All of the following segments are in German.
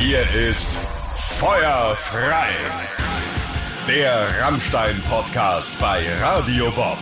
Hier ist Feuer frei. Der Rammstein-Podcast bei Radio Bob.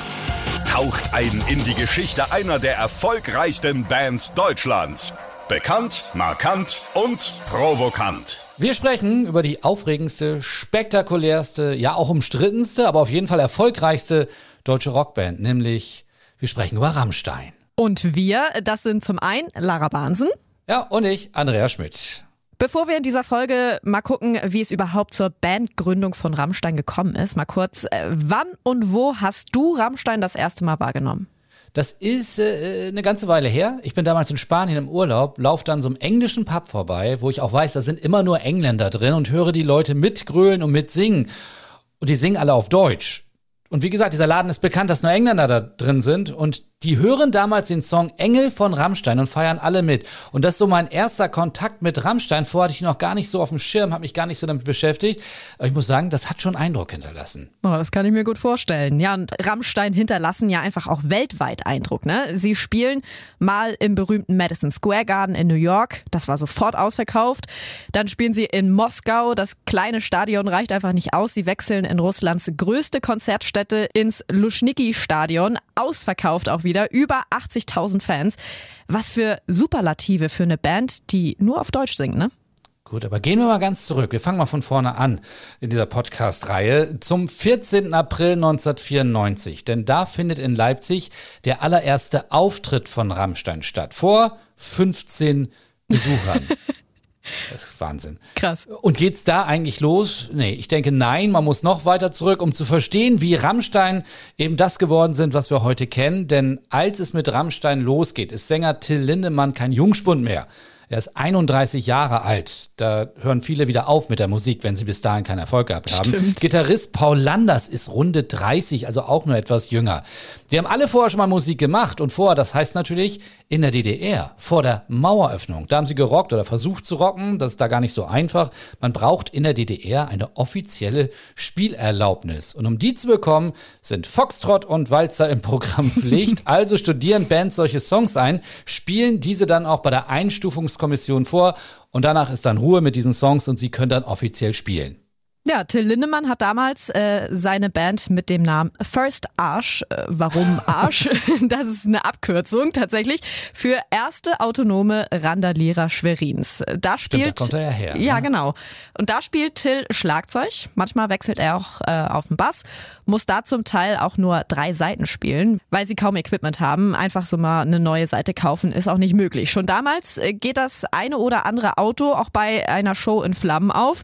Taucht ein in die Geschichte einer der erfolgreichsten Bands Deutschlands. Bekannt, markant und provokant. Wir sprechen über die aufregendste, spektakulärste, ja auch umstrittenste, aber auf jeden Fall erfolgreichste deutsche Rockband, nämlich wir sprechen über Rammstein. Und wir, das sind zum einen Lara Bahnsen. Ja, und ich, Andrea Schmidt. Bevor wir in dieser Folge mal gucken, wie es überhaupt zur Bandgründung von Rammstein gekommen ist, mal kurz, äh, wann und wo hast du Rammstein das erste Mal wahrgenommen? Das ist äh, eine ganze Weile her. Ich bin damals in Spanien im Urlaub, laufe dann so einem englischen Pub vorbei, wo ich auch weiß, da sind immer nur Engländer drin und höre die Leute mitgrölen und mitsingen. Und die singen alle auf Deutsch. Und wie gesagt, dieser Laden ist bekannt, dass nur Engländer da drin sind und die hören damals den Song Engel von Rammstein und feiern alle mit. Und das ist so mein erster Kontakt mit Rammstein. Vorher hatte ich noch gar nicht so auf dem Schirm, habe mich gar nicht so damit beschäftigt. Aber ich muss sagen, das hat schon Eindruck hinterlassen. Oh, das kann ich mir gut vorstellen. Ja, und Rammstein hinterlassen ja einfach auch weltweit Eindruck. Ne? Sie spielen mal im berühmten Madison Square Garden in New York. Das war sofort ausverkauft. Dann spielen sie in Moskau. Das kleine Stadion reicht einfach nicht aus. Sie wechseln in Russlands größte Konzertstätte ins Luschniki-Stadion. Ausverkauft auch wieder wieder über 80.000 Fans. Was für Superlative für eine Band, die nur auf Deutsch singt, ne? Gut, aber gehen wir mal ganz zurück. Wir fangen mal von vorne an in dieser Podcast-Reihe zum 14. April 1994. Denn da findet in Leipzig der allererste Auftritt von Rammstein statt. Vor 15 Besuchern. Das ist Wahnsinn. Krass. Und geht's da eigentlich los? Nee, ich denke nein, man muss noch weiter zurück, um zu verstehen, wie Rammstein eben das geworden sind, was wir heute kennen. Denn als es mit Rammstein losgeht, ist Sänger Till Lindemann kein Jungspund mehr. Er ist 31 Jahre alt. Da hören viele wieder auf mit der Musik, wenn sie bis dahin keinen Erfolg gehabt haben. Stimmt. Gitarrist Paul Landers ist runde 30, also auch nur etwas jünger. Die haben alle vorher schon mal Musik gemacht und vorher, das heißt natürlich in der DDR, vor der Maueröffnung. Da haben sie gerockt oder versucht zu rocken. Das ist da gar nicht so einfach. Man braucht in der DDR eine offizielle Spielerlaubnis. Und um die zu bekommen, sind Foxtrot und Walzer im Programm Pflicht. also studieren Bands solche Songs ein, spielen diese dann auch bei der Einstufungskommission vor und danach ist dann Ruhe mit diesen Songs und sie können dann offiziell spielen. Ja, Till Lindemann hat damals äh, seine Band mit dem Namen First Arsch, äh, warum Arsch? das ist eine Abkürzung tatsächlich, für erste autonome Randalierer Schwerins. Da spielt, Stimmt, da kommt er ja her. Ja, ne? genau. Und da spielt Till Schlagzeug. Manchmal wechselt er auch äh, auf den Bass, muss da zum Teil auch nur drei Seiten spielen, weil sie kaum Equipment haben. Einfach so mal eine neue Seite kaufen ist auch nicht möglich. Schon damals äh, geht das eine oder andere Auto auch bei einer Show in Flammen auf.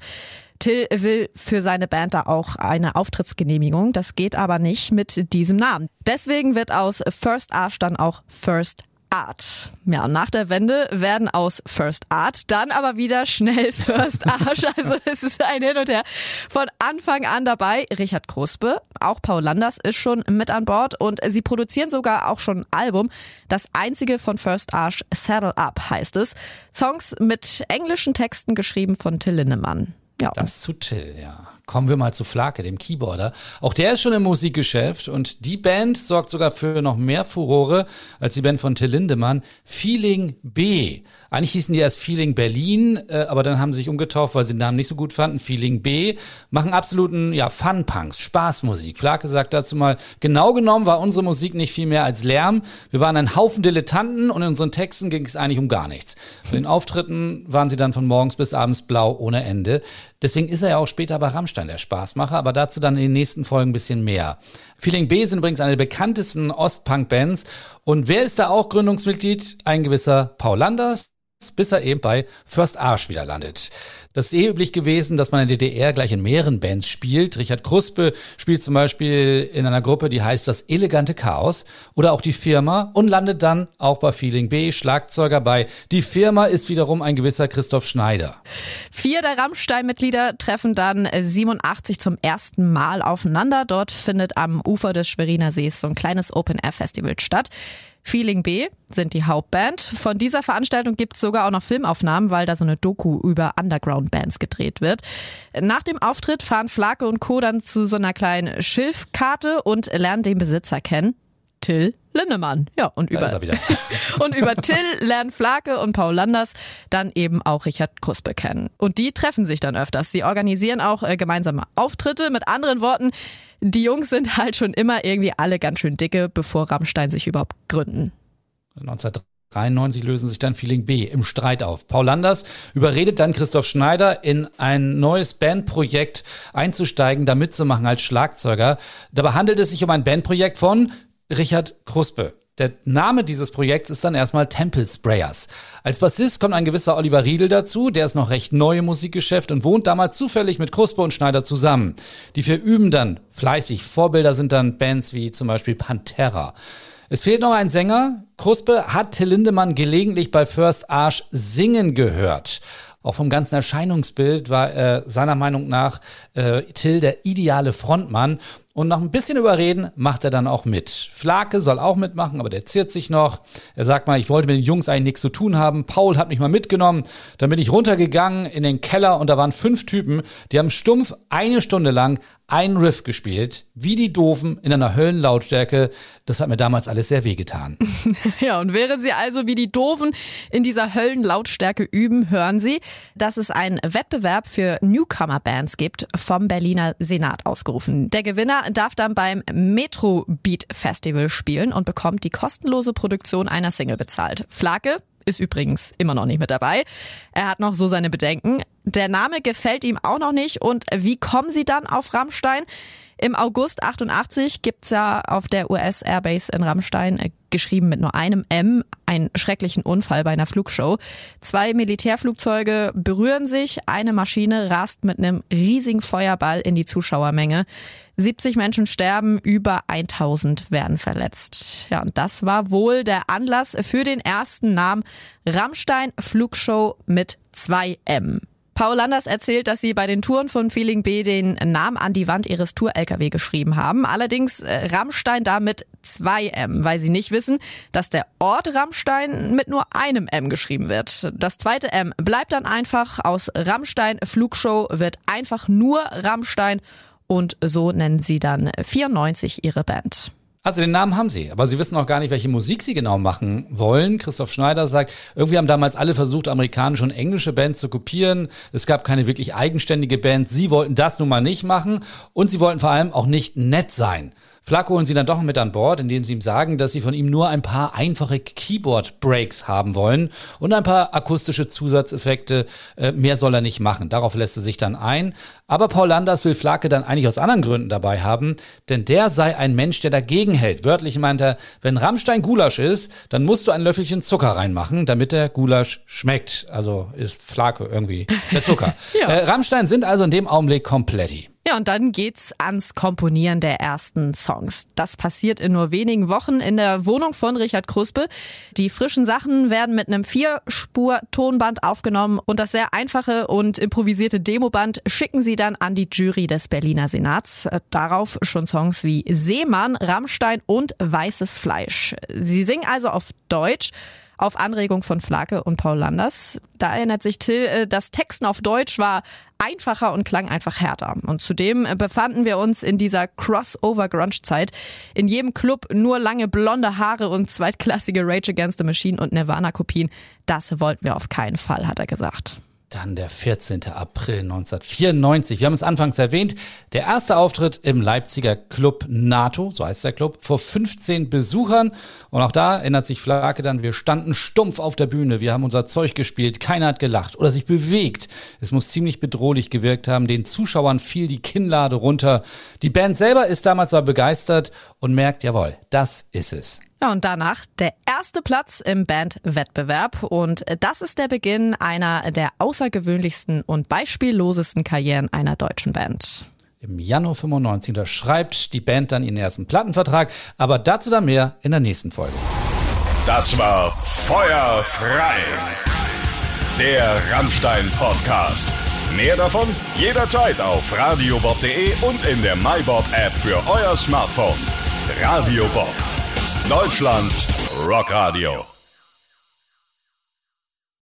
Till will für seine Band da auch eine Auftrittsgenehmigung. Das geht aber nicht mit diesem Namen. Deswegen wird aus First Arsch dann auch First Art. Ja, und nach der Wende werden aus First Art dann aber wieder schnell First Arsch. Also es ist ein Hin und Her. Von Anfang an dabei Richard Kruspe, auch Paul Landers ist schon mit an Bord und sie produzieren sogar auch schon ein Album. Das einzige von First Arsch, Saddle Up heißt es. Songs mit englischen Texten geschrieben von Till Lindemann. Ja. Das zu Till, ja. Kommen wir mal zu Flake, dem Keyboarder. Auch der ist schon im Musikgeschäft und die Band sorgt sogar für noch mehr Furore als die Band von Till Lindemann. Feeling B. Eigentlich hießen die erst Feeling Berlin, äh, aber dann haben sie sich umgetauft, weil sie den Namen nicht so gut fanden. Feeling B. Machen absoluten, ja, Fun-Punks, Spaßmusik. Flake sagt dazu mal, genau genommen war unsere Musik nicht viel mehr als Lärm. Wir waren ein Haufen Dilettanten und in unseren Texten ging es eigentlich um gar nichts. Bei den Auftritten waren sie dann von morgens bis abends blau ohne Ende. Deswegen ist er ja auch später bei Rammstein der Spaßmacher, aber dazu dann in den nächsten Folgen ein bisschen mehr. Feeling B sind übrigens eine der bekanntesten Ostpunk-Bands. Und wer ist da auch Gründungsmitglied? Ein gewisser Paul Landers bis er eben bei First Arsch wieder landet. Das ist eh üblich gewesen, dass man in der DDR gleich in mehreren Bands spielt. Richard Kruspe spielt zum Beispiel in einer Gruppe, die heißt das elegante Chaos oder auch die Firma und landet dann auch bei Feeling B, Schlagzeuger bei. Die Firma ist wiederum ein gewisser Christoph Schneider. Vier der Rammstein-Mitglieder treffen dann 87 zum ersten Mal aufeinander. Dort findet am Ufer des Schweriner Sees so ein kleines Open-Air-Festival statt. Feeling B sind die Hauptband. Von dieser Veranstaltung gibt es sogar auch noch Filmaufnahmen, weil da so eine Doku über Underground-Bands gedreht wird. Nach dem Auftritt fahren Flake und Co. dann zu so einer kleinen Schilfkarte und lernen den Besitzer kennen. Till Lindemann. Ja, und Da über, er und über Till lernen Flake und Paul Landers dann eben auch Richard Kruspe kennen. Und die treffen sich dann öfters. Sie organisieren auch äh, gemeinsame Auftritte. Mit anderen Worten, die Jungs sind halt schon immer irgendwie alle ganz schön dicke, bevor Rammstein sich überhaupt gründen. 1993 lösen sich dann Feeling B im Streit auf. Paul Landers überredet dann Christoph Schneider, in ein neues Bandprojekt einzusteigen, da mitzumachen als Schlagzeuger. Dabei handelt es sich um ein Bandprojekt von Richard Kruspe. Der Name dieses Projekts ist dann erstmal Temple Sprayers. Als Bassist kommt ein gewisser Oliver Riedel dazu, der ist noch recht neu im Musikgeschäft und wohnt damals zufällig mit Kruspe und Schneider zusammen. Die vier üben dann fleißig. Vorbilder sind dann Bands wie zum Beispiel Pantera. Es fehlt noch ein Sänger. Kruspe hat Till Lindemann gelegentlich bei First Arsch singen gehört. Auch vom ganzen Erscheinungsbild war äh, seiner Meinung nach äh, Till der ideale Frontmann. Und nach ein bisschen Überreden macht er dann auch mit. Flake soll auch mitmachen, aber der ziert sich noch. Er sagt mal, ich wollte mit den Jungs eigentlich nichts zu tun haben. Paul hat mich mal mitgenommen. Dann bin ich runtergegangen in den Keller und da waren fünf Typen, die haben stumpf eine Stunde lang einen Riff gespielt, wie die Doofen in einer Höllenlautstärke. Das hat mir damals alles sehr wehgetan. Ja, und während Sie also wie die Doofen in dieser Höllenlautstärke üben, hören Sie, dass es einen Wettbewerb für Newcomer-Bands gibt, vom Berliner Senat ausgerufen. Der Gewinner darf dann beim Metro Beat Festival spielen und bekommt die kostenlose Produktion einer Single bezahlt. Flake ist übrigens immer noch nicht mit dabei. Er hat noch so seine Bedenken. Der Name gefällt ihm auch noch nicht. Und wie kommen Sie dann auf Rammstein? Im August 88 gibt's ja auf der US Airbase in Rammstein, äh, geschrieben mit nur einem M, einen schrecklichen Unfall bei einer Flugshow. Zwei Militärflugzeuge berühren sich, eine Maschine rast mit einem riesigen Feuerball in die Zuschauermenge. 70 Menschen sterben, über 1000 werden verletzt. Ja, und das war wohl der Anlass für den ersten Namen Rammstein Flugshow mit 2M. Paul Landers erzählt, dass sie bei den Touren von Feeling B den Namen an die Wand ihres Tour-LKW geschrieben haben. Allerdings äh, Rammstein da mit 2M, weil sie nicht wissen, dass der Ort Rammstein mit nur einem M geschrieben wird. Das zweite M bleibt dann einfach aus Rammstein Flugshow wird einfach nur Rammstein und so nennen sie dann 94 ihre Band. Also den Namen haben sie, aber sie wissen auch gar nicht, welche Musik sie genau machen wollen. Christoph Schneider sagt, irgendwie haben damals alle versucht, amerikanische und englische Bands zu kopieren. Es gab keine wirklich eigenständige Band. Sie wollten das nun mal nicht machen und sie wollten vor allem auch nicht nett sein. Flak holen sie dann doch mit an Bord, indem sie ihm sagen, dass sie von ihm nur ein paar einfache Keyboard-Breaks haben wollen und ein paar akustische Zusatzeffekte. Äh, mehr soll er nicht machen. Darauf lässt er sich dann ein. Aber Paul Landers will Flake dann eigentlich aus anderen Gründen dabei haben, denn der sei ein Mensch, der dagegen hält. Wörtlich meint er, wenn Rammstein Gulasch ist, dann musst du ein Löffelchen Zucker reinmachen, damit der Gulasch schmeckt. Also ist Flake irgendwie der Zucker. Ja. äh, Rammstein sind also in dem Augenblick kompletti. Ja, und dann geht's ans Komponieren der ersten Songs. Das passiert in nur wenigen Wochen in der Wohnung von Richard Kruspe. Die frischen Sachen werden mit einem Vierspur-Tonband aufgenommen und das sehr einfache und improvisierte Demoband schicken sie dann an die Jury des Berliner Senats. Darauf schon Songs wie Seemann, Rammstein und Weißes Fleisch. Sie singen also auf Deutsch auf Anregung von Flake und Paul Landers. Da erinnert sich Till, äh, das Texten auf Deutsch war einfacher und klang einfach härter. Und zudem äh, befanden wir uns in dieser Crossover-Grunge-Zeit. In jedem Club nur lange blonde Haare und zweitklassige Rage Against the Machine und Nirvana-Kopien. Das wollten wir auf keinen Fall, hat er gesagt. Dann der 14. April 1994. Wir haben es anfangs erwähnt. Der erste Auftritt im Leipziger Club NATO, so heißt der Club, vor 15 Besuchern. Und auch da erinnert sich Flake dann, wir standen stumpf auf der Bühne, wir haben unser Zeug gespielt, keiner hat gelacht oder sich bewegt. Es muss ziemlich bedrohlich gewirkt haben. Den Zuschauern fiel die Kinnlade runter. Die Band selber ist damals aber begeistert und merkt, jawohl, das ist es. Ja, und danach der erste Platz im Bandwettbewerb. Und das ist der Beginn einer der außergewöhnlichsten und beispiellosesten Karrieren einer deutschen Band. Im Januar 95 unterschreibt die Band dann ihren ersten Plattenvertrag, aber dazu dann mehr in der nächsten Folge. Das war Feuer frei. Der Rammstein Podcast. Mehr davon jederzeit auf radiobob.de und in der MyBob App für euer Smartphone. Radio Bob. Deutschlands Rockradio.